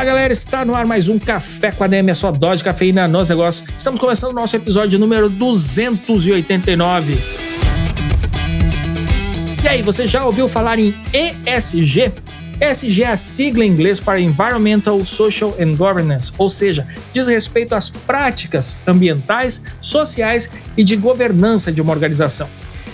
Fala galera, está no ar mais um Café com a DM, a sua dose de cafeína nos negócios. Estamos começando o nosso episódio número 289. E aí, você já ouviu falar em ESG? ESG é a sigla em inglês para Environmental, Social and Governance, ou seja, diz respeito às práticas ambientais, sociais e de governança de uma organização.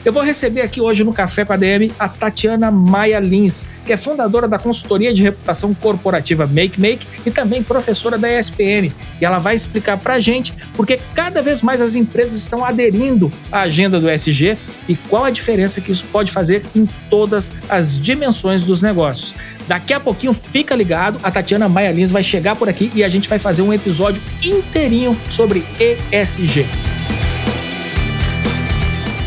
Eu vou receber aqui hoje no Café com a DM a Tatiana Maia Lins, que é fundadora da consultoria de reputação corporativa Make Make e também professora da ESPM. E ela vai explicar para a gente porque cada vez mais as empresas estão aderindo à agenda do SG e qual a diferença que isso pode fazer em todas as dimensões dos negócios. Daqui a pouquinho, fica ligado, a Tatiana Maia Lins vai chegar por aqui e a gente vai fazer um episódio inteirinho sobre ESG.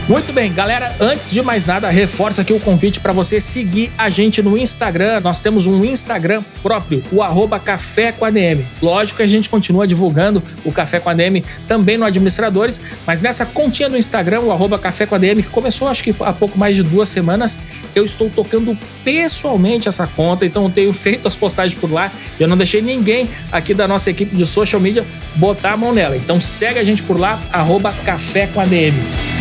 Muito bem, galera, antes de mais nada, reforça aqui o convite para você seguir a gente no Instagram. Nós temos um Instagram próprio, o arroba Café com ADM. Lógico que a gente continua divulgando o Café com ADM também no Administradores, mas nessa continha do Instagram, o arroba Café com ADM, que começou acho que há pouco mais de duas semanas, eu estou tocando pessoalmente essa conta, então eu tenho feito as postagens por lá. Eu não deixei ninguém aqui da nossa equipe de social media botar a mão nela. Então segue a gente por lá, arroba Café com ADM.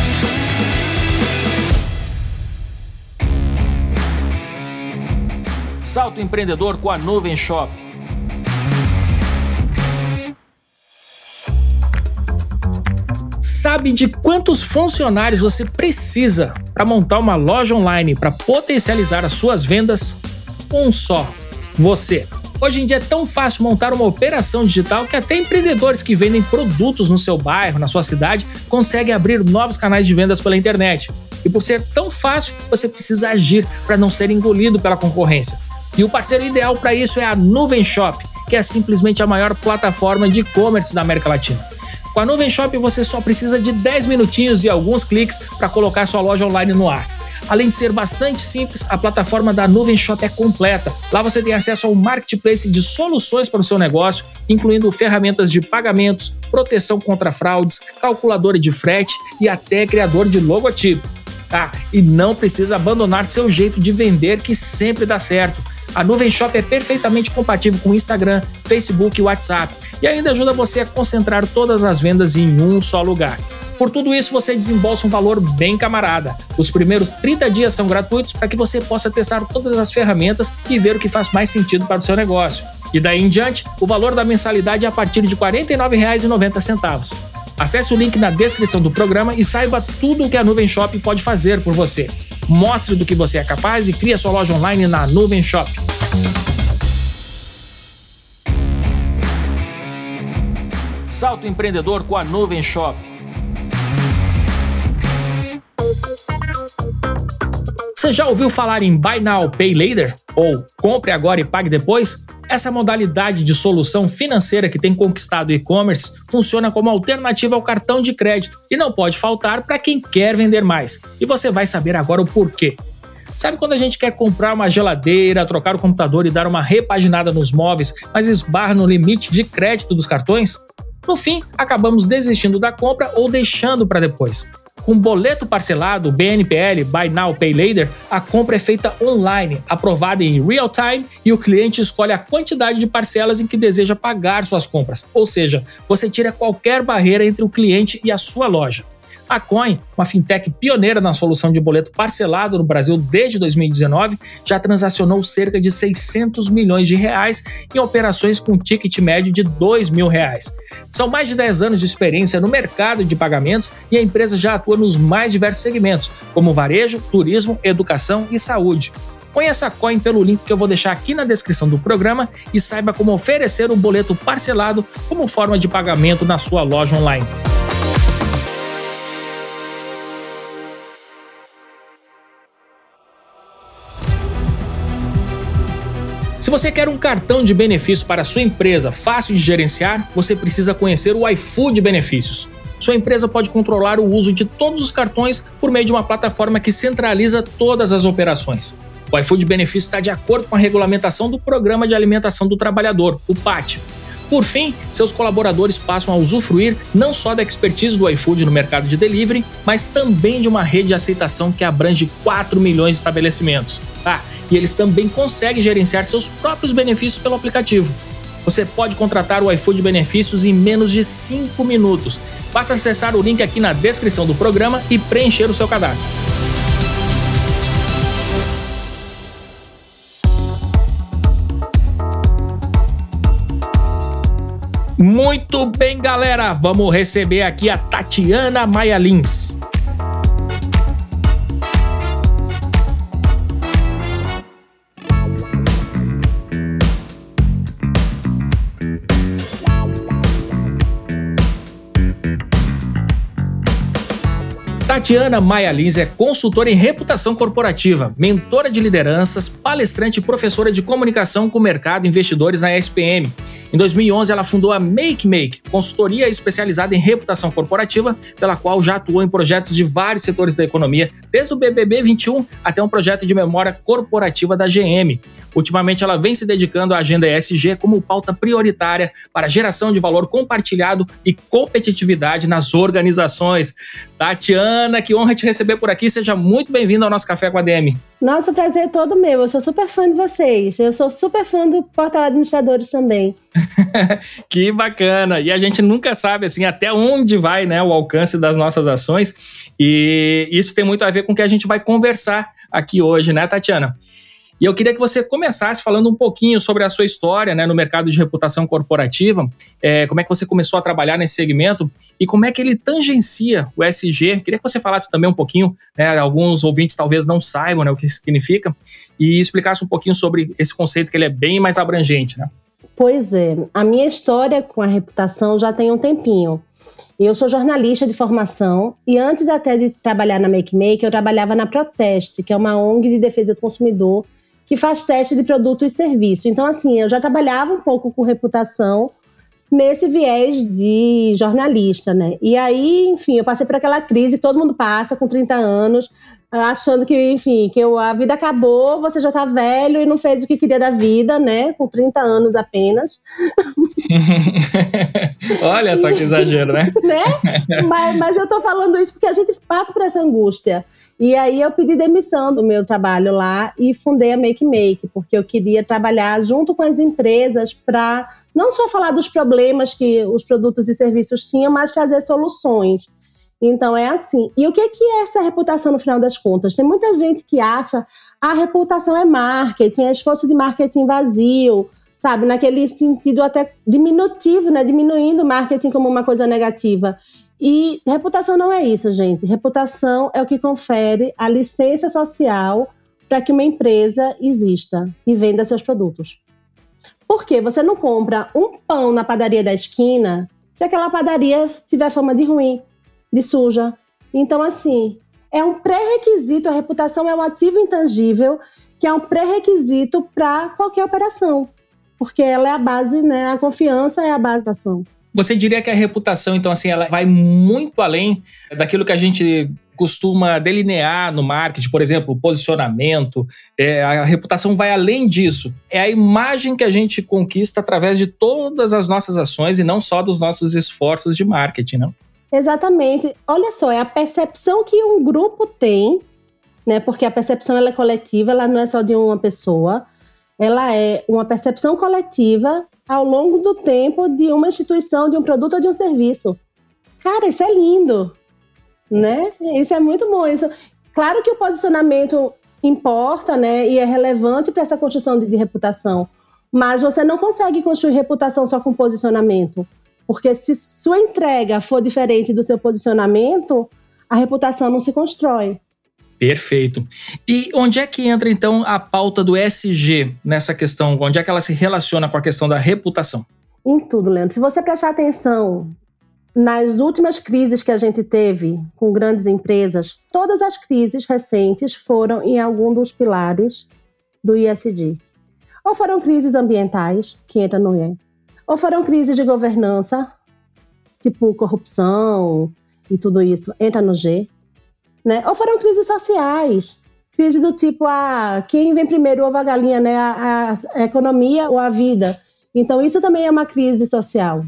Salto empreendedor com a Nuvem Shop. Sabe de quantos funcionários você precisa para montar uma loja online para potencializar as suas vendas? Um só, você. Hoje em dia é tão fácil montar uma operação digital que até empreendedores que vendem produtos no seu bairro, na sua cidade, conseguem abrir novos canais de vendas pela internet. E por ser tão fácil, você precisa agir para não ser engolido pela concorrência. E o parceiro ideal para isso é a Nuvem Shop, que é simplesmente a maior plataforma de e-commerce da América Latina. Com a Nuvem Shop você só precisa de 10 minutinhos e alguns cliques para colocar sua loja online no ar. Além de ser bastante simples, a plataforma da Nuvem Shop é completa. Lá você tem acesso ao marketplace de soluções para o seu negócio, incluindo ferramentas de pagamentos, proteção contra fraudes, calculadora de frete e até criador de logotipo. Tá? E não precisa abandonar seu jeito de vender que sempre dá certo. A Nuvem Shop é perfeitamente compatível com Instagram, Facebook e WhatsApp e ainda ajuda você a concentrar todas as vendas em um só lugar. Por tudo isso, você desembolsa um valor bem camarada. Os primeiros 30 dias são gratuitos para que você possa testar todas as ferramentas e ver o que faz mais sentido para o seu negócio. E daí em diante, o valor da mensalidade é a partir de R$ 49,90. Acesse o link na descrição do programa e saiba tudo o que a Nuvem Shop pode fazer por você. Mostre do que você é capaz e crie sua loja online na Nuvem Shop. Salto empreendedor com a Nuvem Shop. Você já ouviu falar em Buy Now, Pay Later? Ou compre agora e pague depois? Essa modalidade de solução financeira que tem conquistado o e-commerce funciona como alternativa ao cartão de crédito e não pode faltar para quem quer vender mais. E você vai saber agora o porquê. Sabe quando a gente quer comprar uma geladeira, trocar o computador e dar uma repaginada nos móveis, mas esbarra no limite de crédito dos cartões? No fim, acabamos desistindo da compra ou deixando para depois. Com boleto parcelado, BNPL, Buy Now Pay Later, a compra é feita online, aprovada em real time e o cliente escolhe a quantidade de parcelas em que deseja pagar suas compras. Ou seja, você tira qualquer barreira entre o cliente e a sua loja. A Coin, uma fintech pioneira na solução de boleto parcelado no Brasil desde 2019, já transacionou cerca de 600 milhões de reais em operações com ticket médio de 2 mil reais. São mais de 10 anos de experiência no mercado de pagamentos e a empresa já atua nos mais diversos segmentos, como varejo, turismo, educação e saúde. Conheça a Coin pelo link que eu vou deixar aqui na descrição do programa e saiba como oferecer o boleto parcelado como forma de pagamento na sua loja online. Se você quer um cartão de benefício para sua empresa fácil de gerenciar, você precisa conhecer o iFood Benefícios. sua empresa pode controlar o uso de todos os cartões por meio de uma plataforma que centraliza todas as operações. O iFood Benefício está de acordo com a regulamentação do Programa de Alimentação do Trabalhador, o PAT. Por fim, seus colaboradores passam a usufruir não só da expertise do iFood no mercado de delivery, mas também de uma rede de aceitação que abrange 4 milhões de estabelecimentos. Ah, e eles também conseguem gerenciar seus próprios benefícios pelo aplicativo. Você pode contratar o iFood Benefícios em menos de 5 minutos. Basta acessar o link aqui na descrição do programa e preencher o seu cadastro. Muito bem, galera. Vamos receber aqui a Tatiana Maia Lins. Tatiana Maia Lins é consultora em reputação corporativa, mentora de lideranças, palestrante e professora de comunicação com o mercado e investidores na SPM. Em 2011, ela fundou a Make Make, consultoria especializada em reputação corporativa, pela qual já atuou em projetos de vários setores da economia, desde o BBB 21 até um projeto de memória corporativa da GM. Ultimamente, ela vem se dedicando à agenda ESG como pauta prioritária para geração de valor compartilhado e competitividade nas organizações. Tatiana, que honra te receber por aqui. Seja muito bem-vindo ao nosso Café com a DM. Nossa, o prazer é todo meu. Eu sou super fã de vocês. Eu sou super fã do Portal Administradores também. que bacana! E a gente nunca sabe assim até onde vai né, o alcance das nossas ações. E isso tem muito a ver com o que a gente vai conversar aqui hoje, né, Tatiana? E eu queria que você começasse falando um pouquinho sobre a sua história né, no mercado de reputação corporativa, é, como é que você começou a trabalhar nesse segmento e como é que ele tangencia o SG. Queria que você falasse também um pouquinho, né, alguns ouvintes talvez não saibam né, o que significa, e explicasse um pouquinho sobre esse conceito que ele é bem mais abrangente. Né? Pois é, a minha história com a reputação já tem um tempinho. Eu sou jornalista de formação e antes até de trabalhar na Make Make, eu trabalhava na Proteste, que é uma ONG de defesa do consumidor que faz teste de produto e serviço. Então, assim, eu já trabalhava um pouco com reputação nesse viés de jornalista, né? E aí, enfim, eu passei por aquela crise que todo mundo passa com 30 anos, achando que, enfim, que a vida acabou, você já tá velho e não fez o que queria da vida, né? Com 30 anos apenas. Olha só que exagero, né? né? Mas, mas eu tô falando isso porque a gente passa por essa angústia. E aí eu pedi demissão do meu trabalho lá e fundei a Make Make, porque eu queria trabalhar junto com as empresas para não só falar dos problemas que os produtos e serviços tinham, mas trazer soluções. Então é assim. E o que é essa reputação no final das contas? Tem muita gente que acha a reputação é marketing, é esforço de marketing vazio, sabe? Naquele sentido até diminutivo, né? Diminuindo o marketing como uma coisa negativa. E reputação não é isso, gente. Reputação é o que confere a licença social para que uma empresa exista e venda seus produtos. Porque você não compra um pão na padaria da esquina se aquela padaria tiver fama de ruim, de suja. Então, assim, é um pré-requisito, a reputação é um ativo intangível que é um pré-requisito para qualquer operação. Porque ela é a base, né? A confiança é a base da ação. Você diria que a reputação, então, assim, ela vai muito além daquilo que a gente costuma delinear no marketing, por exemplo, posicionamento. É, a reputação vai além disso. É a imagem que a gente conquista através de todas as nossas ações e não só dos nossos esforços de marketing, não? Exatamente. Olha só, é a percepção que um grupo tem, né? Porque a percepção ela é coletiva, ela não é só de uma pessoa. Ela é uma percepção coletiva ao longo do tempo de uma instituição, de um produto ou de um serviço. Cara, isso é lindo, né? Isso é muito bom. Isso, claro que o posicionamento importa, né? E é relevante para essa construção de, de reputação. Mas você não consegue construir reputação só com posicionamento. Porque se sua entrega for diferente do seu posicionamento, a reputação não se constrói. Perfeito. E onde é que entra então a pauta do SG nessa questão? Onde é que ela se relaciona com a questão da reputação? Em tudo, Leandro. Se você prestar atenção nas últimas crises que a gente teve com grandes empresas, todas as crises recentes foram em algum dos pilares do ISD. Ou foram crises ambientais, que entra no IE, ou foram crises de governança, tipo corrupção e tudo isso, entra no G. Né? Ou foram crises sociais. Crise do tipo, ah, quem vem primeiro, ovo a galinha, né? A, a, a economia ou a vida. Então, isso também é uma crise social.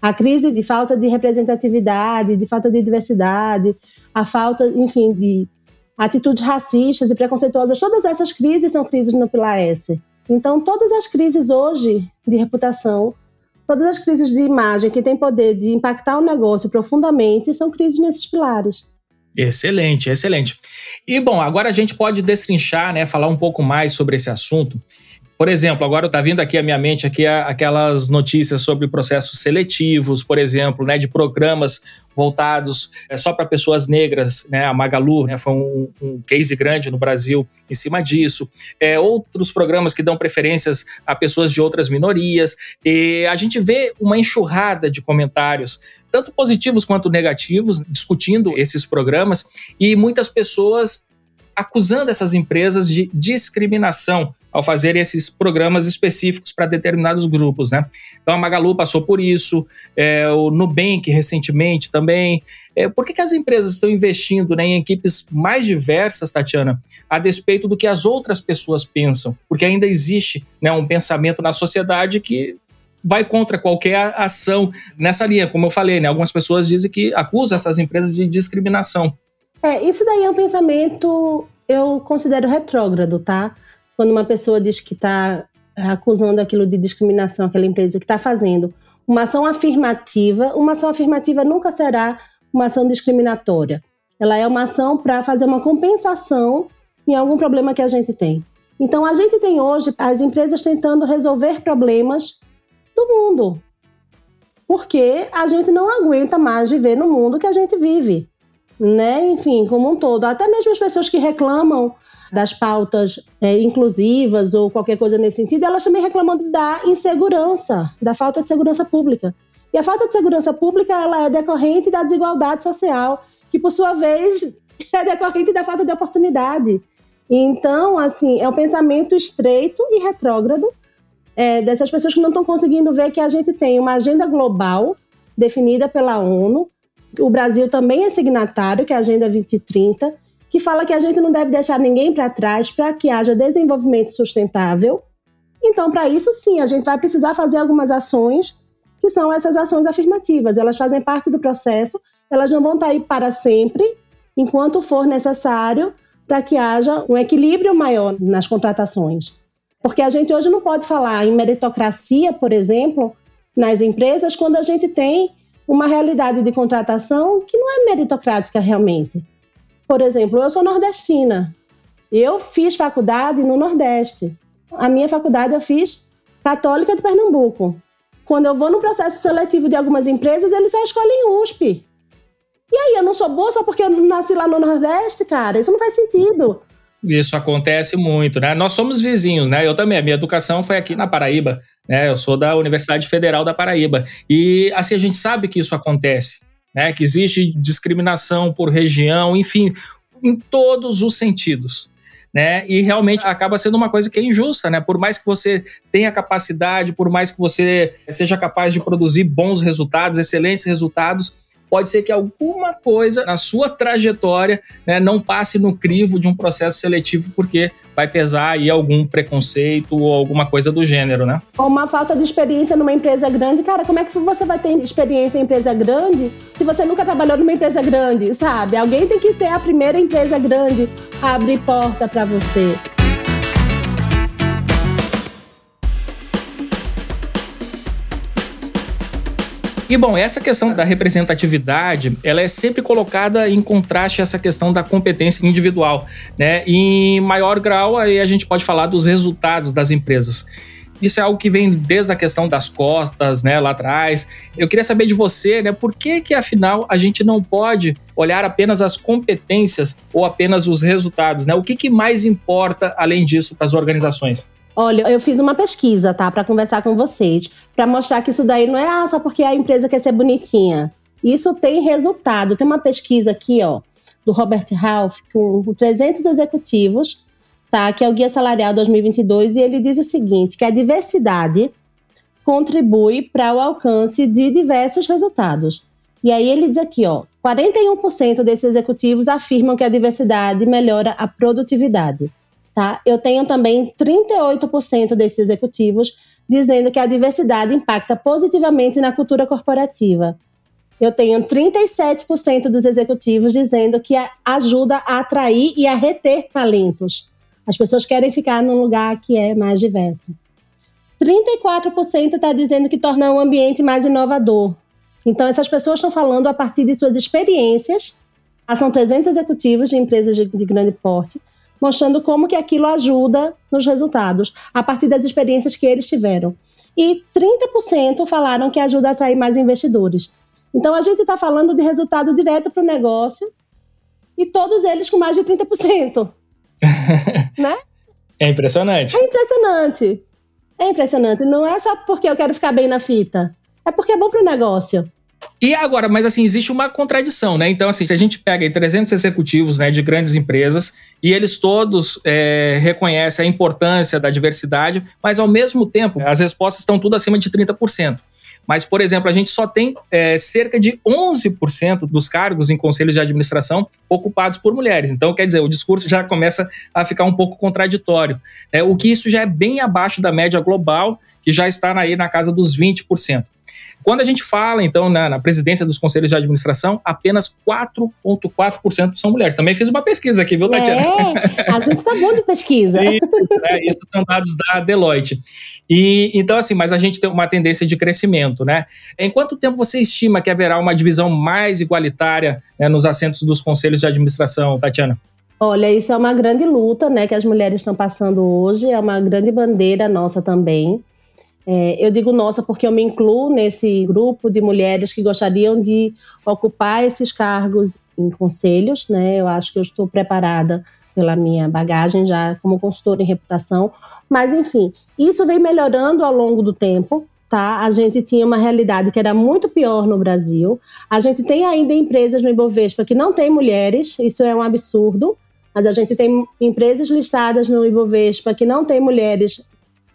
A crise de falta de representatividade, de falta de diversidade, a falta, enfim, de atitudes racistas e preconceituosas, todas essas crises são crises no pilar S. Então, todas as crises hoje de reputação, todas as crises de imagem que têm poder de impactar o negócio profundamente, são crises nesses pilares. Excelente, excelente. E bom, agora a gente pode destrinchar, né, falar um pouco mais sobre esse assunto. Por exemplo, agora está vindo aqui à minha mente aqui aquelas notícias sobre processos seletivos, por exemplo, né, de programas voltados é, só para pessoas negras, né, a Magalu né, foi um, um, case grande no Brasil em cima disso. É, outros programas que dão preferências a pessoas de outras minorias. E a gente vê uma enxurrada de comentários, tanto positivos quanto negativos, discutindo esses programas e muitas pessoas acusando essas empresas de discriminação ao fazer esses programas específicos para determinados grupos, né? Então a Magalu passou por isso, é, o Nubank recentemente também. É, por que, que as empresas estão investindo né, em equipes mais diversas, Tatiana, a despeito do que as outras pessoas pensam? Porque ainda existe né, um pensamento na sociedade que vai contra qualquer ação nessa linha. Como eu falei, né, algumas pessoas dizem que acusam essas empresas de discriminação. É, isso daí é um pensamento, eu considero retrógrado, tá? Quando uma pessoa diz que está acusando aquilo de discriminação, aquela empresa que está fazendo uma ação afirmativa, uma ação afirmativa nunca será uma ação discriminatória. Ela é uma ação para fazer uma compensação em algum problema que a gente tem. Então, a gente tem hoje as empresas tentando resolver problemas do mundo. Porque a gente não aguenta mais viver no mundo que a gente vive. Né? Enfim, como um todo. Até mesmo as pessoas que reclamam das pautas é, inclusivas ou qualquer coisa nesse sentido, elas também reclamam da insegurança, da falta de segurança pública. E a falta de segurança pública ela é decorrente da desigualdade social, que por sua vez é decorrente da falta de oportunidade. Então, assim, é um pensamento estreito e retrógrado é, dessas pessoas que não estão conseguindo ver que a gente tem uma agenda global definida pela ONU. O Brasil também é signatário, que é a Agenda 2030, que fala que a gente não deve deixar ninguém para trás para que haja desenvolvimento sustentável. Então, para isso, sim, a gente vai precisar fazer algumas ações que são essas ações afirmativas. Elas fazem parte do processo, elas não vão estar tá aí para sempre, enquanto for necessário, para que haja um equilíbrio maior nas contratações. Porque a gente hoje não pode falar em meritocracia, por exemplo, nas empresas, quando a gente tem uma realidade de contratação que não é meritocrática realmente. Por exemplo, eu sou nordestina. Eu fiz faculdade no Nordeste. A minha faculdade eu fiz Católica de Pernambuco. Quando eu vou no processo seletivo de algumas empresas, eles só escolhem USP. E aí, eu não sou boa só porque eu nasci lá no Nordeste, cara? Isso não faz sentido. Isso acontece muito, né? Nós somos vizinhos, né? Eu também, a minha educação foi aqui na Paraíba, né? Eu sou da Universidade Federal da Paraíba. E assim, a gente sabe que isso acontece né? Que existe discriminação por região, enfim, em todos os sentidos. Né? E realmente acaba sendo uma coisa que é injusta, né? Por mais que você tenha capacidade, por mais que você seja capaz de produzir bons resultados, excelentes resultados, pode ser que alguma coisa na sua trajetória né, não passe no crivo de um processo seletivo, porque vai pesar aí algum preconceito ou alguma coisa do gênero, né? Ou uma falta de experiência numa empresa grande. Cara, como é que você vai ter experiência em empresa grande se você nunca trabalhou numa empresa grande, sabe? Alguém tem que ser a primeira empresa grande a abrir porta para você. E bom, essa questão da representatividade, ela é sempre colocada em contraste a essa questão da competência individual, né? em maior grau, aí a gente pode falar dos resultados das empresas. Isso é algo que vem desde a questão das costas, né, lá atrás. Eu queria saber de você, né, por que que afinal a gente não pode olhar apenas as competências ou apenas os resultados, né? O que que mais importa além disso para as organizações? Olha, eu fiz uma pesquisa, tá, para conversar com vocês, para mostrar que isso daí não é ah, só porque a empresa quer ser bonitinha. Isso tem resultado. Tem uma pesquisa aqui, ó, do Robert Half, com 300 executivos, tá, que é o Guia Salarial 2022, e ele diz o seguinte, que a diversidade contribui para o alcance de diversos resultados. E aí ele diz aqui, ó, 41% desses executivos afirmam que a diversidade melhora a produtividade. Tá? Eu tenho também 38% desses executivos dizendo que a diversidade impacta positivamente na cultura corporativa. Eu tenho 37% dos executivos dizendo que ajuda a atrair e a reter talentos. As pessoas querem ficar num lugar que é mais diverso. 34% está dizendo que torna o ambiente mais inovador. Então, essas pessoas estão falando a partir de suas experiências. Ah, são 300 executivos de empresas de, de grande porte, mostrando como que aquilo ajuda nos resultados, a partir das experiências que eles tiveram. E 30% falaram que ajuda a atrair mais investidores. Então, a gente está falando de resultado direto para o negócio e todos eles com mais de 30%. né? É impressionante. É impressionante. É impressionante. Não é só porque eu quero ficar bem na fita. É porque é bom para o negócio. E agora, mas assim, existe uma contradição, né? Então, assim, se a gente pega aí 300 executivos né, de grandes empresas e eles todos é, reconhecem a importância da diversidade, mas ao mesmo tempo as respostas estão tudo acima de 30%. Mas, por exemplo, a gente só tem é, cerca de 11% dos cargos em conselhos de administração ocupados por mulheres. Então, quer dizer, o discurso já começa a ficar um pouco contraditório. Né? O que isso já é bem abaixo da média global, que já está aí na casa dos 20%. Quando a gente fala, então, na, na presidência dos conselhos de administração, apenas 4,4% são mulheres. Também fiz uma pesquisa aqui, viu, Tatiana? É, a gente tá bom de pesquisa. isso, né, isso são dados da Deloitte. E, então, assim, mas a gente tem uma tendência de crescimento, né? Em quanto tempo você estima que haverá uma divisão mais igualitária né, nos assentos dos conselhos de administração, Tatiana? Olha, isso é uma grande luta, né, que as mulheres estão passando hoje, é uma grande bandeira nossa também. É, eu digo nossa porque eu me incluo nesse grupo de mulheres que gostariam de ocupar esses cargos em conselhos, né? Eu acho que eu estou preparada pela minha bagagem já como consultora em reputação, mas enfim, isso vem melhorando ao longo do tempo. Tá? A gente tinha uma realidade que era muito pior no Brasil. A gente tem ainda empresas no Ibovespa que não tem mulheres, isso é um absurdo. Mas a gente tem empresas listadas no Ibovespa que não tem mulheres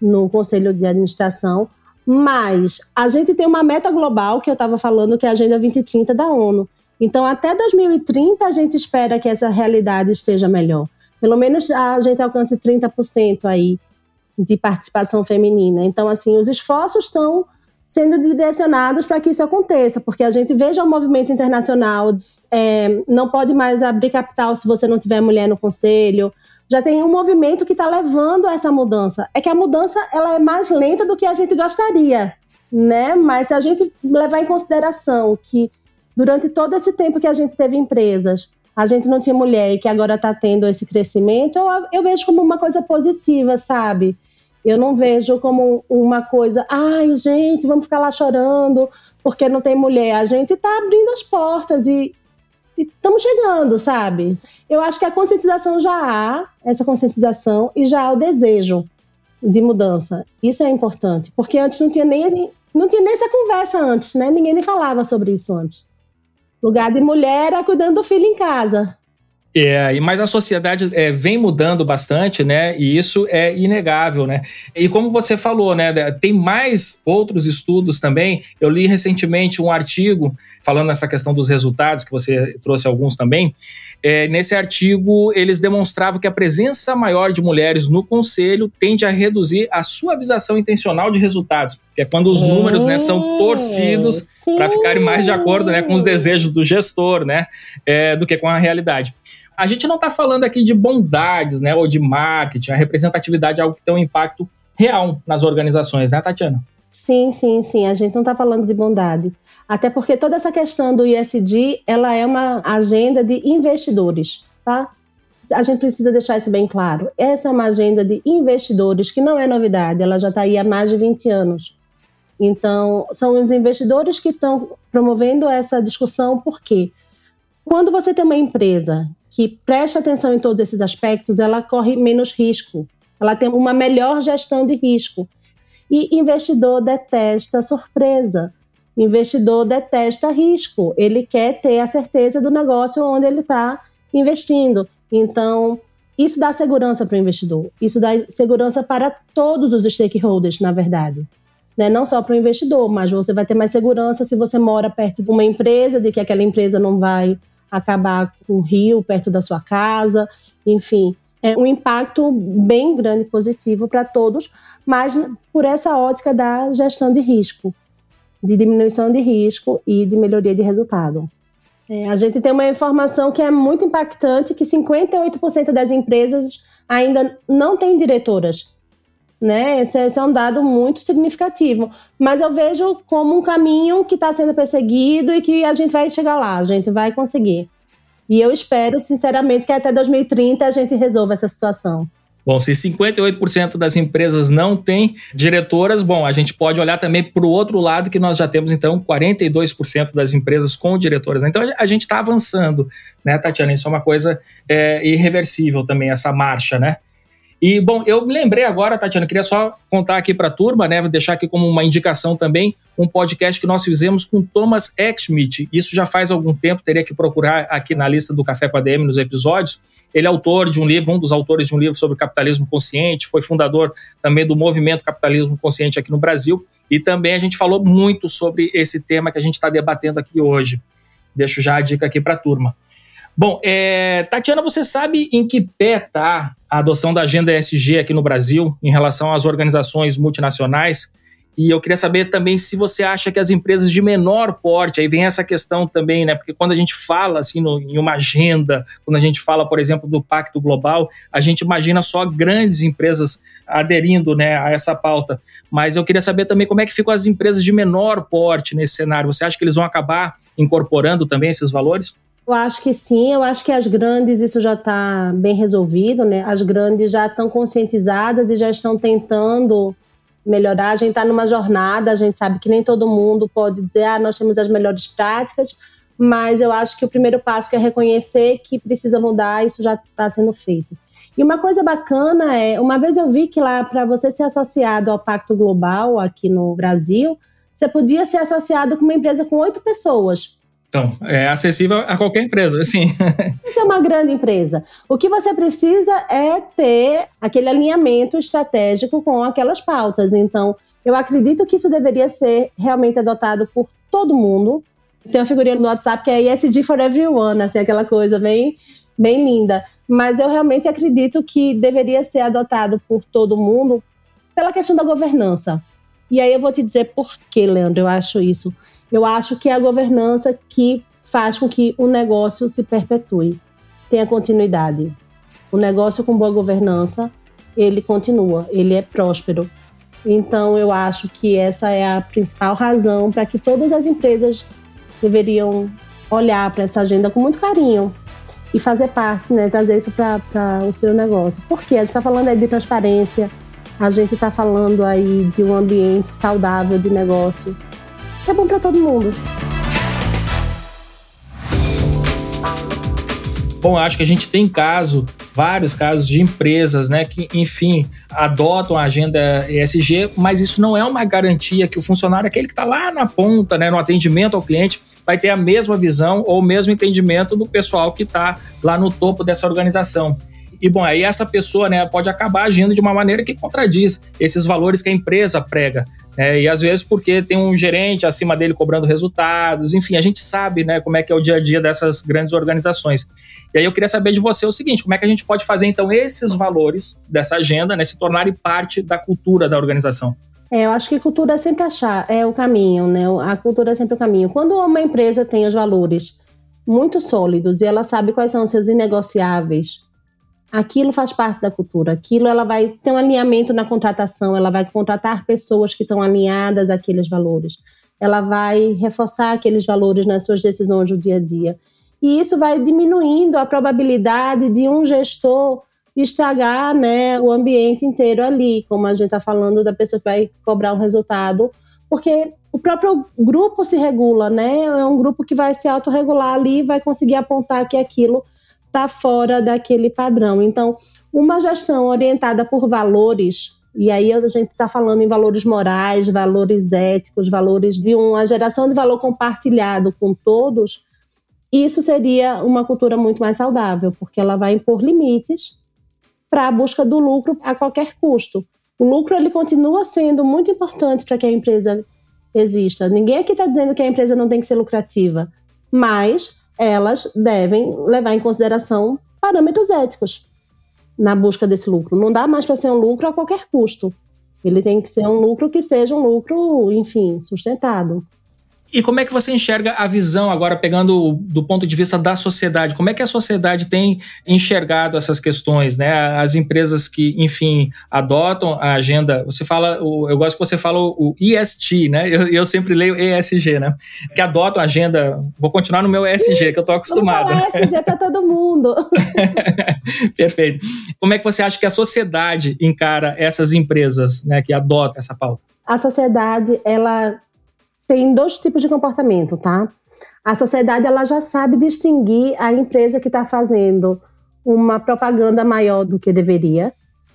no conselho de administração, mas a gente tem uma meta global que eu estava falando, que é a Agenda 2030 da ONU. Então, até 2030, a gente espera que essa realidade esteja melhor. Pelo menos a gente alcance 30% aí de participação feminina. Então, assim, os esforços estão sendo direcionados para que isso aconteça, porque a gente veja o movimento internacional, é, não pode mais abrir capital se você não tiver mulher no conselho, já tem um movimento que está levando a essa mudança. É que a mudança ela é mais lenta do que a gente gostaria, né? Mas se a gente levar em consideração que durante todo esse tempo que a gente teve empresas, a gente não tinha mulher e que agora está tendo esse crescimento, eu, eu vejo como uma coisa positiva, sabe? Eu não vejo como uma coisa, ai, gente, vamos ficar lá chorando porque não tem mulher. A gente está abrindo as portas e, estamos chegando, sabe? Eu acho que a conscientização já há, essa conscientização, e já há o desejo de mudança. Isso é importante, porque antes não tinha nem, não tinha nem essa conversa antes, né? Ninguém nem falava sobre isso antes. Lugar de mulher era cuidando do filho em casa. É, mas a sociedade é, vem mudando bastante, né? E isso é inegável, né? E como você falou, né? Tem mais outros estudos também. Eu li recentemente um artigo falando nessa questão dos resultados, que você trouxe alguns também. É, nesse artigo, eles demonstravam que a presença maior de mulheres no conselho tende a reduzir a suavização intencional de resultados, que é quando os números né, são torcidos para ficarem mais de acordo né, com os desejos do gestor, né? É, do que com a realidade a gente não está falando aqui de bondades, né, ou de marketing, a representatividade é algo que tem um impacto real nas organizações, né, Tatiana? Sim, sim, sim. A gente não está falando de bondade. Até porque toda essa questão do ISD, ela é uma agenda de investidores, tá? A gente precisa deixar isso bem claro. Essa é uma agenda de investidores que não é novidade, ela já está aí há mais de 20 anos. Então, são os investidores que estão promovendo essa discussão, por quê? Quando você tem uma empresa que presta atenção em todos esses aspectos, ela corre menos risco, ela tem uma melhor gestão de risco. E investidor detesta surpresa, investidor detesta risco, ele quer ter a certeza do negócio onde ele está investindo. Então, isso dá segurança para o investidor, isso dá segurança para todos os stakeholders, na verdade. né? não só para o investidor, mas você vai ter mais segurança se você mora perto de uma empresa, de que aquela empresa não vai acabar com o rio perto da sua casa, enfim. É um impacto bem grande positivo para todos, mas por essa ótica da gestão de risco, de diminuição de risco e de melhoria de resultado. É, a gente tem uma informação que é muito impactante, que 58% das empresas ainda não têm diretoras né? Esse, esse, é um dado muito significativo. Mas eu vejo como um caminho que está sendo perseguido e que a gente vai chegar lá, a gente vai conseguir. E eu espero, sinceramente, que até 2030 a gente resolva essa situação. Bom, se 58% das empresas não têm diretoras, bom, a gente pode olhar também para o outro lado, que nós já temos, então, 42% das empresas com diretoras. Então, a gente está avançando, né, Tatiana? Isso é uma coisa é, irreversível também, essa marcha, né? E, bom, eu me lembrei agora, Tatiana, queria só contar aqui para a turma, né? Vou deixar aqui como uma indicação também, um podcast que nós fizemos com Thomas Exmith. Isso já faz algum tempo, teria que procurar aqui na lista do Café com a DM nos episódios. Ele é autor de um livro, um dos autores de um livro sobre capitalismo consciente, foi fundador também do movimento Capitalismo Consciente aqui no Brasil. E também a gente falou muito sobre esse tema que a gente está debatendo aqui hoje. Deixo já a dica aqui para a turma. Bom, é, Tatiana, você sabe em que pé está a adoção da agenda ESG aqui no Brasil em relação às organizações multinacionais? E eu queria saber também se você acha que as empresas de menor porte, aí vem essa questão também, né? Porque quando a gente fala assim no, em uma agenda, quando a gente fala, por exemplo, do Pacto Global, a gente imagina só grandes empresas aderindo né, a essa pauta. Mas eu queria saber também como é que ficam as empresas de menor porte nesse cenário. Você acha que eles vão acabar incorporando também esses valores? Eu acho que sim, eu acho que as grandes isso já está bem resolvido, né? As grandes já estão conscientizadas e já estão tentando melhorar. A gente está numa jornada, a gente sabe que nem todo mundo pode dizer, ah, nós temos as melhores práticas, mas eu acho que o primeiro passo que é reconhecer que precisa mudar, isso já está sendo feito. E uma coisa bacana é, uma vez eu vi que lá para você ser associado ao Pacto Global aqui no Brasil, você podia ser associado com uma empresa com oito pessoas. Então, é acessível a qualquer empresa, assim. Você é uma grande empresa. O que você precisa é ter aquele alinhamento estratégico com aquelas pautas. Então, eu acredito que isso deveria ser realmente adotado por todo mundo. Tem uma figurinha no WhatsApp que é ESG for everyone, assim, aquela coisa bem, bem linda. Mas eu realmente acredito que deveria ser adotado por todo mundo pela questão da governança. E aí eu vou te dizer por que, Leandro, eu acho isso. Eu acho que é a governança que faz com que o negócio se perpetue, tenha continuidade. O negócio com boa governança, ele continua, ele é próspero. Então, eu acho que essa é a principal razão para que todas as empresas deveriam olhar para essa agenda com muito carinho e fazer parte, né, trazer isso para o seu negócio. Porque a gente está falando aí de transparência, a gente está falando aí de um ambiente saudável de negócio, é bom para todo mundo. Bom, acho que a gente tem caso, vários casos de empresas, né, que, enfim, adotam a agenda ESG, mas isso não é uma garantia que o funcionário, aquele que está lá na ponta, né, no atendimento ao cliente, vai ter a mesma visão ou o mesmo entendimento do pessoal que está lá no topo dessa organização. E bom, aí essa pessoa né, pode acabar agindo de uma maneira que contradiz esses valores que a empresa prega. É, e às vezes porque tem um gerente acima dele cobrando resultados, enfim, a gente sabe né, como é que é o dia a dia dessas grandes organizações. E aí eu queria saber de você o seguinte: como é que a gente pode fazer então esses valores dessa agenda né, se tornarem parte da cultura da organização? É, eu acho que cultura é sempre achar, é o caminho, né? A cultura é sempre o caminho. Quando uma empresa tem os valores muito sólidos e ela sabe quais são os seus inegociáveis, aquilo faz parte da cultura. Aquilo ela vai ter um alinhamento na contratação, ela vai contratar pessoas que estão alinhadas àqueles valores. Ela vai reforçar aqueles valores nas suas decisões do dia a dia. E isso vai diminuindo a probabilidade de um gestor estragar né, o ambiente inteiro ali, como a gente está falando da pessoa que vai cobrar um resultado, porque o próprio grupo se regula, né? É um grupo que vai se autorregular ali e vai conseguir apontar que aquilo está fora daquele padrão. Então, uma gestão orientada por valores, e aí a gente está falando em valores morais, valores éticos, valores de uma geração de valor compartilhado com todos, isso seria uma cultura muito mais saudável, porque ela vai impor limites para a busca do lucro a qualquer custo. O lucro ele continua sendo muito importante para que a empresa exista. Ninguém aqui está dizendo que a empresa não tem que ser lucrativa, mas elas devem levar em consideração parâmetros éticos na busca desse lucro. Não dá mais para ser um lucro a qualquer custo. Ele tem que ser um lucro que seja um lucro, enfim, sustentado. E como é que você enxerga a visão agora, pegando do ponto de vista da sociedade? Como é que a sociedade tem enxergado essas questões, né? As empresas que, enfim, adotam a agenda. Você fala, eu gosto que você fala o ESG, né? Eu, eu sempre leio ESG, né? Que adotam a agenda. Vou continuar no meu ESG, que eu tô acostumado. Vamos falar ESG para todo mundo. Perfeito. Como é que você acha que a sociedade encara essas empresas, né, que adotam essa pauta? A sociedade, ela tem dois tipos de comportamento, tá? A sociedade ela já sabe distinguir a empresa que está fazendo uma propaganda maior do que deveria.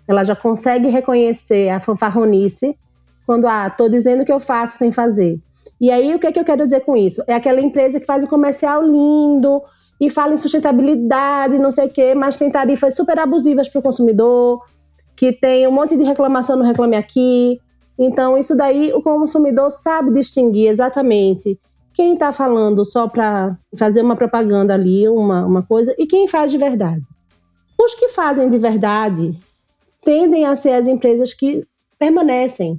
Ela já consegue reconhecer a fanfarronice quando, ah, estou dizendo que eu faço sem fazer. E aí, o que, é que eu quero dizer com isso? É aquela empresa que faz um comercial lindo e fala em sustentabilidade, não sei o quê, mas tem tarifas super abusivas para o consumidor, que tem um monte de reclamação no Reclame Aqui, então, isso daí o consumidor sabe distinguir exatamente quem está falando só para fazer uma propaganda ali, uma, uma coisa, e quem faz de verdade. Os que fazem de verdade tendem a ser as empresas que permanecem.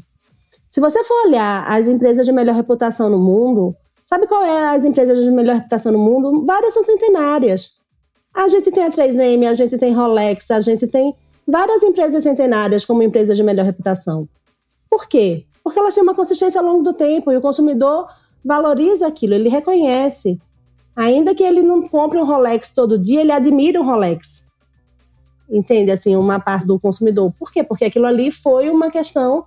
Se você for olhar as empresas de melhor reputação no mundo, sabe qual é as empresas de melhor reputação no mundo? Várias são centenárias. A gente tem a 3M, a gente tem Rolex, a gente tem várias empresas centenárias como empresas de melhor reputação. Por quê? Porque elas têm uma consistência ao longo do tempo e o consumidor valoriza aquilo, ele reconhece. Ainda que ele não compre um Rolex todo dia, ele admira o Rolex. Entende? Assim, uma parte do consumidor. Por quê? Porque aquilo ali foi uma questão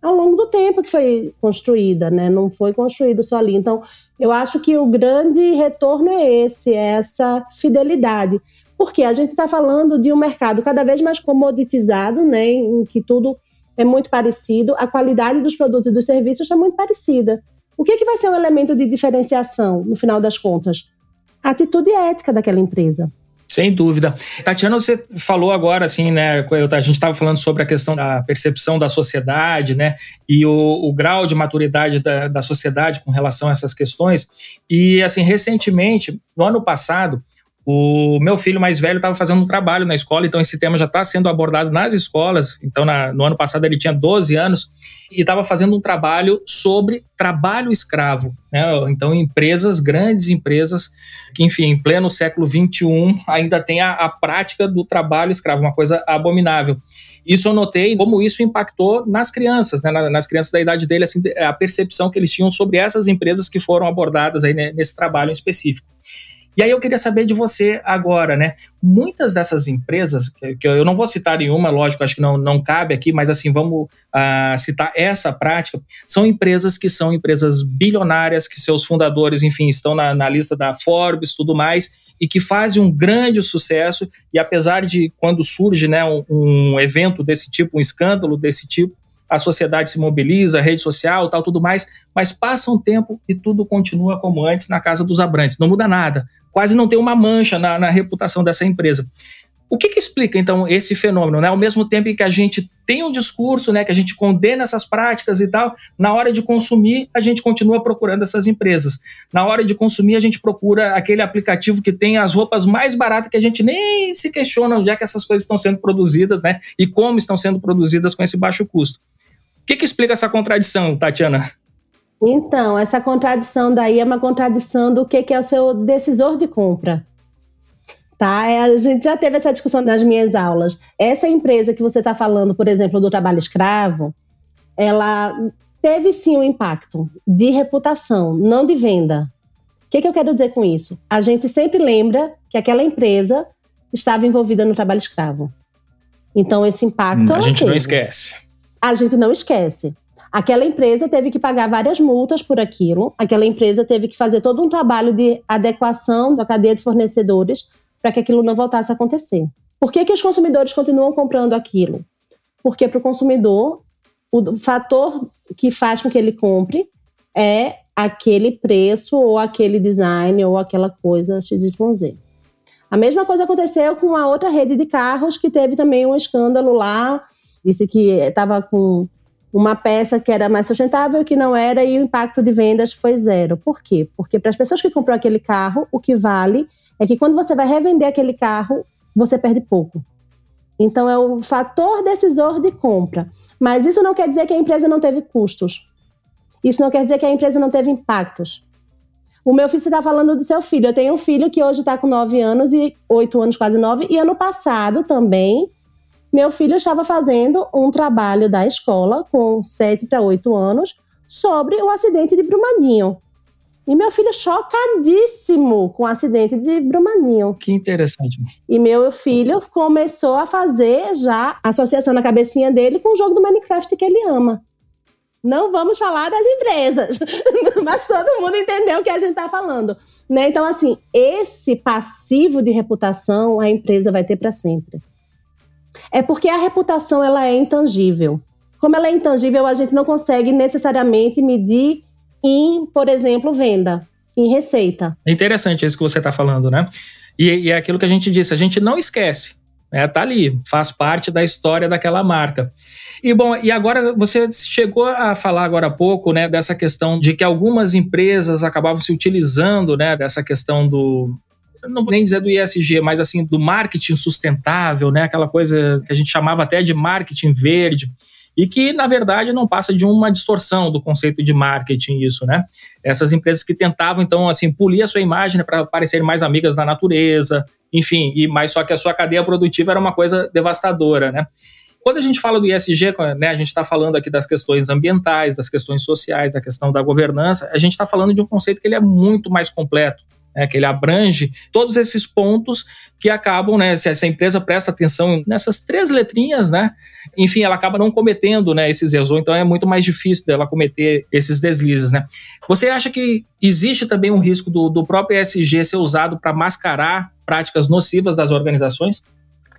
ao longo do tempo que foi construída, né? Não foi construído só ali. Então, eu acho que o grande retorno é esse, é essa fidelidade. Porque a gente está falando de um mercado cada vez mais comoditizado, né? Em que tudo é muito parecido, a qualidade dos produtos e dos serviços está muito parecida. O que, é que vai ser o elemento de diferenciação, no final das contas? A atitude ética daquela empresa. Sem dúvida. Tatiana, você falou agora, assim, né? A gente estava falando sobre a questão da percepção da sociedade, né? E o, o grau de maturidade da, da sociedade com relação a essas questões. E, assim, recentemente, no ano passado, o meu filho mais velho estava fazendo um trabalho na escola, então esse tema já está sendo abordado nas escolas. Então, na, no ano passado, ele tinha 12 anos e estava fazendo um trabalho sobre trabalho escravo. Né? Então, empresas, grandes empresas, que, enfim, em pleno século XXI, ainda tem a, a prática do trabalho escravo, uma coisa abominável. Isso eu notei como isso impactou nas crianças, né? nas crianças da idade dele, assim, a percepção que eles tinham sobre essas empresas que foram abordadas aí nesse trabalho em específico. E aí eu queria saber de você agora, né? Muitas dessas empresas, que, eu não vou citar nenhuma, lógico, acho que não, não cabe aqui, mas assim, vamos uh, citar essa prática, são empresas que são empresas bilionárias, que seus fundadores, enfim, estão na, na lista da Forbes, tudo mais, e que fazem um grande sucesso, e apesar de quando surge né, um, um evento desse tipo, um escândalo desse tipo, a sociedade se mobiliza, rede social, tal, tudo mais, mas passa um tempo e tudo continua como antes na casa dos Abrantes, não muda nada, quase não tem uma mancha na, na reputação dessa empresa. O que, que, explica, então, esse fenômeno? Né? Ao mesmo tempo que a gente tem um discurso, né, que a gente condena essas práticas e tal, na hora de consumir, a gente continua procurando essas empresas. Na hora de consumir, a gente procura aquele aplicativo que tem as roupas mais baratas que a gente nem se questiona onde é que essas coisas estão sendo produzidas né, e como estão sendo produzidas com esse baixo custo que, que explica essa contradição, Tatiana? Então, essa contradição daí é uma contradição do que, que é o seu decisor de compra. Tá? É, a gente já teve essa discussão nas minhas aulas. Essa empresa que você está falando, por exemplo, do trabalho escravo, ela teve sim um impacto de reputação, não de venda. O que, que eu quero dizer com isso? A gente sempre lembra que aquela empresa estava envolvida no trabalho escravo. Então, esse impacto. A gente teve. não esquece a gente não esquece. Aquela empresa teve que pagar várias multas por aquilo, aquela empresa teve que fazer todo um trabalho de adequação da cadeia de fornecedores para que aquilo não voltasse a acontecer. Por que, que os consumidores continuam comprando aquilo? Porque para o consumidor, o fator que faz com que ele compre é aquele preço ou aquele design ou aquela coisa XYZ. A mesma coisa aconteceu com a outra rede de carros que teve também um escândalo lá Disse que estava com uma peça que era mais sustentável que não era e o impacto de vendas foi zero. Por quê? Porque para as pessoas que comprou aquele carro, o que vale é que quando você vai revender aquele carro, você perde pouco. Então é o fator decisor de compra. Mas isso não quer dizer que a empresa não teve custos. Isso não quer dizer que a empresa não teve impactos. O meu filho, você está falando do seu filho. Eu tenho um filho que hoje está com 9 anos e 8 anos, quase 9. E ano passado também, meu filho estava fazendo um trabalho da escola com 7 para 8 anos sobre o acidente de Brumadinho. E meu filho chocadíssimo com o acidente de Brumadinho. Que interessante. E meu filho começou a fazer já associação na cabecinha dele com o jogo do Minecraft que ele ama. Não vamos falar das empresas, mas todo mundo entendeu o que a gente está falando. Né? Então, assim, esse passivo de reputação a empresa vai ter para sempre. É porque a reputação ela é intangível. Como ela é intangível, a gente não consegue necessariamente medir em, por exemplo, venda, em receita. É interessante isso que você está falando, né? E, e, é aquilo que a gente disse, a gente não esquece. Né? Tá ali, faz parte da história daquela marca. E bom, e agora você chegou a falar agora há pouco, né, dessa questão de que algumas empresas acabavam se utilizando, né, dessa questão do não vou nem dizer do ISG, mas assim do marketing sustentável, né, aquela coisa que a gente chamava até de marketing verde e que na verdade não passa de uma distorção do conceito de marketing isso, né? Essas empresas que tentavam então assim polir a sua imagem para parecerem mais amigas da natureza, enfim, e mais só que a sua cadeia produtiva era uma coisa devastadora, né? Quando a gente fala do ISG, né, a gente está falando aqui das questões ambientais, das questões sociais, da questão da governança, a gente está falando de um conceito que ele é muito mais completo. Né, que ele abrange todos esses pontos que acabam, né, se essa empresa presta atenção nessas três letrinhas, né, enfim, ela acaba não cometendo, né, esses erros, ou então é muito mais difícil dela cometer esses deslizes, né. Você acha que existe também um risco do, do próprio ESG ser usado para mascarar práticas nocivas das organizações?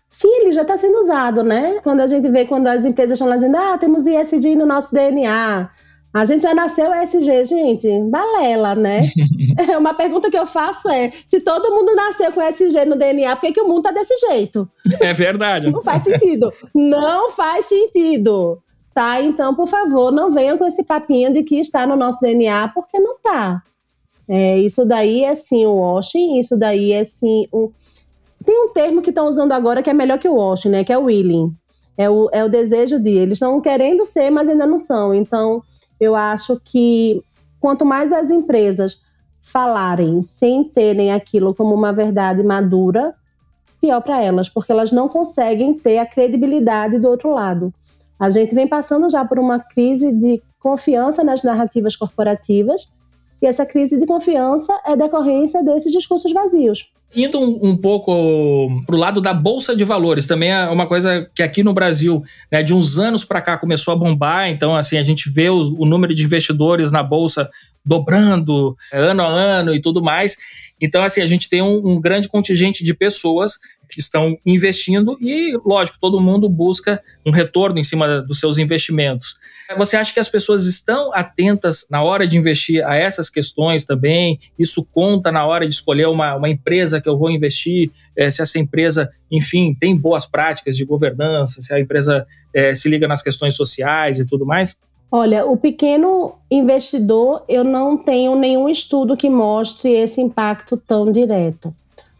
Sim, ele já está sendo usado, né? Quando a gente vê quando as empresas estão lá dizendo, ah, temos ISG no nosso DNA. A gente já nasceu ESG, gente, balela, né? Uma pergunta que eu faço é: se todo mundo nasceu com ESG no DNA, por que, que o mundo tá desse jeito? É verdade. Não faz sentido. Não faz sentido. Tá? Então, por favor, não venham com esse papinho de que está no nosso DNA, porque não tá. É, isso daí é sim o washing, isso daí é sim o. Tem um termo que estão usando agora que é melhor que o washing, né? Que é o willing. É o, é o desejo de. Eles estão querendo ser, mas ainda não são. Então, eu acho que quanto mais as empresas falarem sem terem aquilo como uma verdade madura, pior para elas, porque elas não conseguem ter a credibilidade do outro lado. A gente vem passando já por uma crise de confiança nas narrativas corporativas, e essa crise de confiança é decorrência desses discursos vazios. Indo um, um pouco para o lado da bolsa de valores, também é uma coisa que aqui no Brasil, né, de uns anos para cá, começou a bombar. Então, assim, a gente vê o, número de investidores na bolsa dobrando é, ano a ano e tudo mais. Então, assim, a gente tem um, um grande contingente de pessoas que estão investindo e, lógico, todo mundo busca um retorno em cima dos seus investimentos. Você acha que as pessoas estão atentas na hora de investir a essas questões também? Isso conta na hora de escolher uma, uma empresa que eu vou investir? É, se essa empresa, enfim, tem boas práticas de governança, se a empresa é, se liga nas questões sociais e tudo mais? Olha, o pequeno investidor, eu não tenho nenhum estudo que mostre esse impacto tão direto.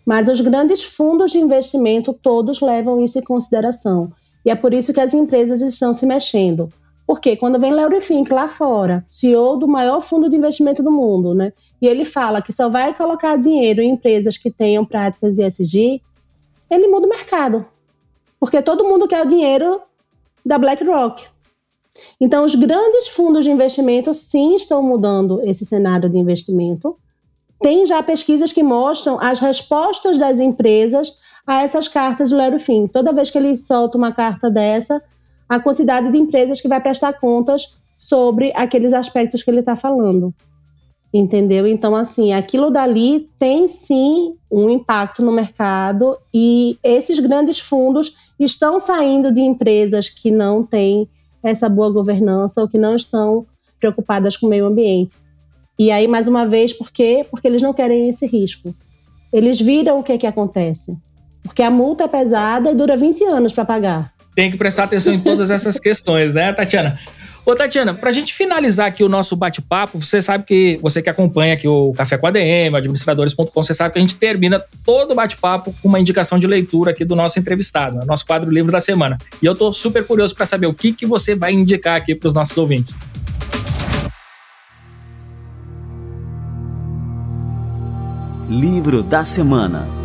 Mas os grandes fundos de investimento todos levam isso em consideração. E é por isso que as empresas estão se mexendo. Porque quando vem Larry Fink lá fora, CEO do maior fundo de investimento do mundo, né? E ele fala que só vai colocar dinheiro em empresas que tenham práticas ESG, ele muda o mercado. Porque todo mundo quer o dinheiro da BlackRock. Então, os grandes fundos de investimento sim estão mudando esse cenário de investimento tem já pesquisas que mostram as respostas das empresas a essas cartas do Larry Fink. Toda vez que ele solta uma carta dessa, a quantidade de empresas que vai prestar contas sobre aqueles aspectos que ele está falando. Entendeu? Então, assim, aquilo dali tem sim um impacto no mercado e esses grandes fundos estão saindo de empresas que não têm essa boa governança ou que não estão preocupadas com o meio ambiente. E aí, mais uma vez, por quê? Porque eles não querem esse risco. Eles viram o que, que acontece. Porque a multa é pesada e dura 20 anos para pagar. Tem que prestar atenção em todas essas questões, né, Tatiana? Ô, Tatiana, pra gente finalizar aqui o nosso bate-papo, você sabe que, você que acompanha aqui o Café com a DM, administradores.com, você sabe que a gente termina todo o bate-papo com uma indicação de leitura aqui do nosso entrevistado, né? nosso quadro Livro da Semana. E eu tô super curioso para saber o que, que você vai indicar aqui para os nossos ouvintes. Livro da Semana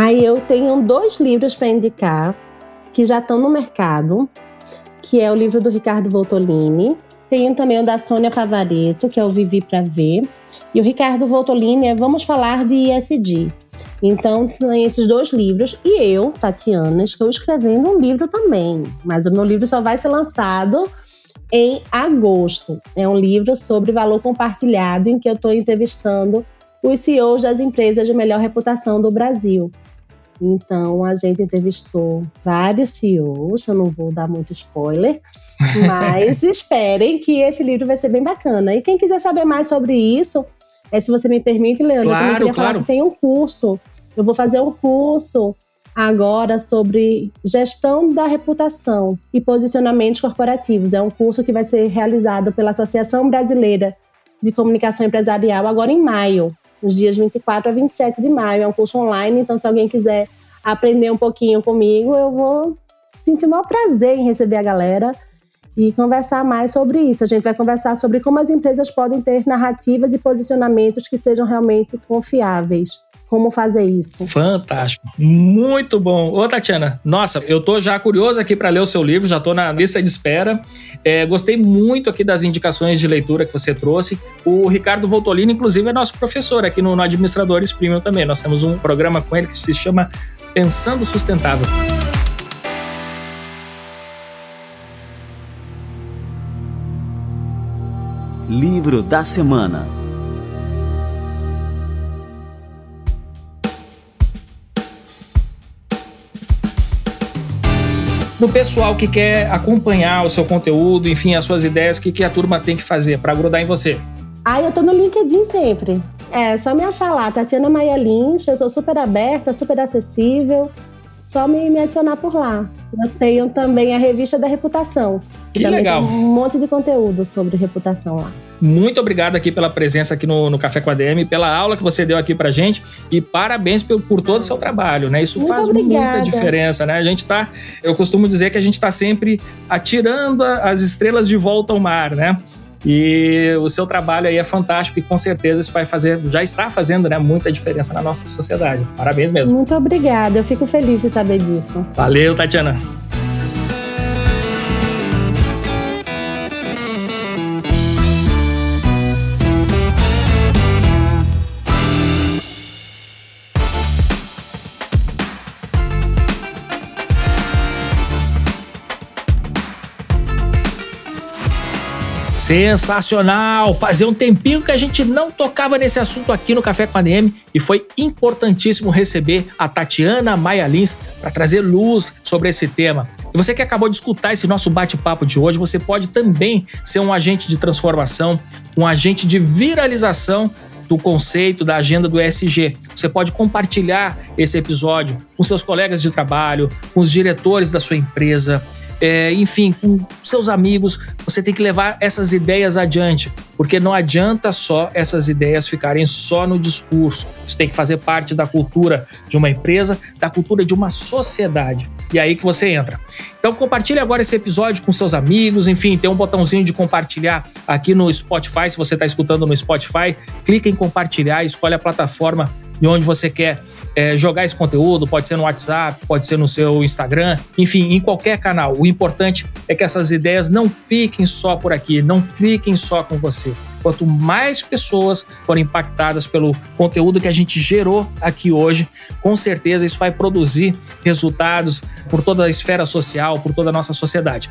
Aí eu tenho dois livros para indicar que já estão no mercado, que é o livro do Ricardo Voltolini. Tenho também o da Sônia Favareto, que é o Vivi para Ver. E o Ricardo Voltolini é Vamos Falar de ISD. Então, tem esses dois livros. E eu, Tatiana, estou escrevendo um livro também. Mas o meu livro só vai ser lançado em agosto. É um livro sobre valor compartilhado, em que eu estou entrevistando os CEOs das empresas de melhor reputação do Brasil. Então a gente entrevistou vários CEOs, eu não vou dar muito spoiler, mas esperem que esse livro vai ser bem bacana. E quem quiser saber mais sobre isso, é, se você me permite, Leandro, claro, eu queria claro. falar que tem um curso. Eu vou fazer um curso agora sobre gestão da reputação e posicionamentos corporativos. É um curso que vai ser realizado pela Associação Brasileira de Comunicação Empresarial agora em maio nos dias 24 a 27 de maio. É um curso online, então se alguém quiser aprender um pouquinho comigo, eu vou sentir o maior prazer em receber a galera e conversar mais sobre isso. A gente vai conversar sobre como as empresas podem ter narrativas e posicionamentos que sejam realmente confiáveis como fazer isso. Fantástico. Muito bom. Ô, Tatiana, nossa, eu tô já curioso aqui para ler o seu livro, já tô na lista de espera. É, gostei muito aqui das indicações de leitura que você trouxe. O Ricardo Voltolini, inclusive, é nosso professor aqui no, no Administradores Premium também. Nós temos um programa com ele que se chama Pensando Sustentável. Livro da Semana no pessoal que quer acompanhar o seu conteúdo, enfim, as suas ideias, o que, que a turma tem que fazer para grudar em você? Ah, eu tô no LinkedIn sempre. É, só me achar lá, Tatiana Maia Lynch, eu sou super aberta, super acessível só me, me adicionar por lá. Eu tenho também a revista da reputação. Que, que legal. Tem um monte de conteúdo sobre reputação lá. Muito obrigado aqui pela presença aqui no, no Café com a DM, pela aula que você deu aqui pra gente e parabéns por, por todo o seu trabalho, né? Isso Muito faz obrigada. muita diferença, né? A gente tá, eu costumo dizer que a gente tá sempre atirando as estrelas de volta ao mar, né? E o seu trabalho aí é fantástico e com certeza isso vai fazer, já está fazendo, né, muita diferença na nossa sociedade. Parabéns mesmo. Muito obrigada, eu fico feliz de saber disso. Valeu, Tatiana. Sensacional! Fazia um tempinho que a gente não tocava nesse assunto aqui no Café com a DM e foi importantíssimo receber a Tatiana Maia Lins para trazer luz sobre esse tema. E você que acabou de escutar esse nosso bate-papo de hoje, você pode também ser um agente de transformação, um agente de viralização do conceito da agenda do ESG. Você pode compartilhar esse episódio com seus colegas de trabalho, com os diretores da sua empresa, é, enfim, com seus amigos, você tem que levar essas ideias adiante, porque não adianta só essas ideias ficarem só no discurso. Isso tem que fazer parte da cultura de uma empresa, da cultura de uma sociedade. E é aí que você entra. Então compartilhe agora esse episódio com seus amigos, enfim, tem um botãozinho de compartilhar aqui no Spotify, se você está escutando no Spotify, clique em compartilhar, escolhe a plataforma de onde você quer é, jogar esse conteúdo, pode ser no WhatsApp, pode ser no seu Instagram, enfim, em qualquer canal. O importante é que essas ideias não fiquem só por aqui, não fiquem só com você. Quanto mais pessoas forem impactadas pelo conteúdo que a gente gerou aqui hoje, com certeza isso vai produzir resultados por toda a esfera social, por toda a nossa sociedade.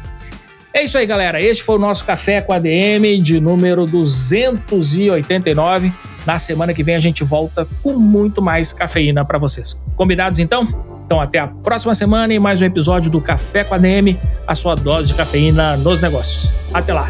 É isso aí, galera. Este foi o nosso Café com a DM de número 289. Na semana que vem a gente volta com muito mais cafeína para vocês. Combinados então? Então até a próxima semana em mais um episódio do Café com a DM, a sua dose de cafeína nos negócios. Até lá.